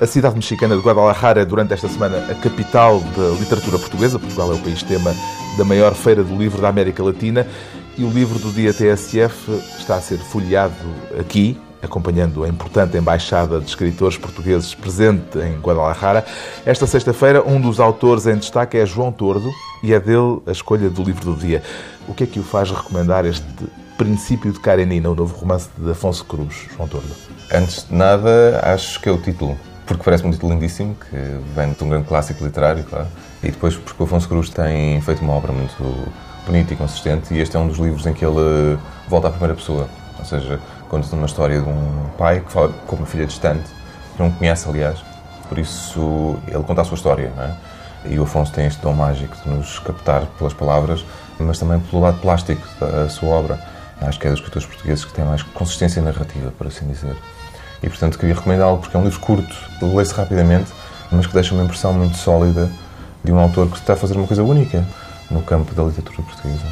A cidade mexicana de Guadalajara é durante esta semana a capital da literatura portuguesa. Portugal é o país tema da maior feira do livro da América Latina e o livro do dia TSF está a ser folheado aqui, acompanhando a importante embaixada de escritores portugueses presente em Guadalajara. Esta sexta-feira, um dos autores em destaque é João Tordo e é dele a escolha do livro do dia. O que é que o faz recomendar este Princípio de Karenina, o novo romance de Afonso Cruz, João Tordo? Antes de nada, acho que é o título, porque parece um título lindíssimo, que vem de um grande clássico literário, claro, e depois porque o Afonso Cruz tem feito uma obra muito bonita e consistente, e este é um dos livros em que ele volta à primeira pessoa, ou seja, conta uma história de um pai que fala com uma filha distante, que não conhece, aliás, por isso ele conta a sua história, não é? E o Afonso tem este dom mágico de nos captar pelas palavras, mas também pelo lado plástico da sua obra. Acho que é dos escritores portugueses que tem mais consistência narrativa, por assim dizer. E, portanto, queria recomendá-lo porque é um livro curto, lê-se rapidamente, mas que deixa uma impressão muito sólida de um autor que está a fazer uma coisa única no campo da literatura portuguesa.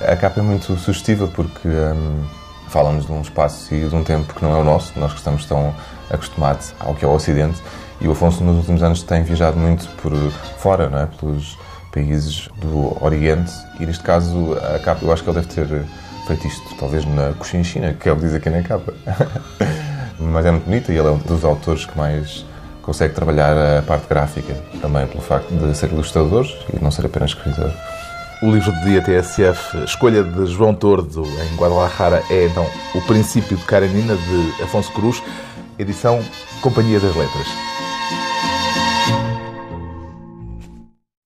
A capa é muito sugestiva porque hum, fala-nos de um espaço e de um tempo que não é o nosso, nós que estamos tão acostumados ao que é o Ocidente, e o Afonso nos últimos anos tem viajado muito por fora, não é? pelos países do Oriente, e neste caso a capa eu acho que ele deve ter feito isto, talvez na Cochinchina, que é o que diz aqui na capa. Mas é muito bonita e ele é um dos autores que mais consegue trabalhar a parte gráfica, também pelo facto de ser ilustrador e não ser apenas escritor. O livro do dia TSF, escolha de João Tordo em Guadalajara, é então O Princípio de Karenina, de Afonso Cruz, edição Companhia das Letras.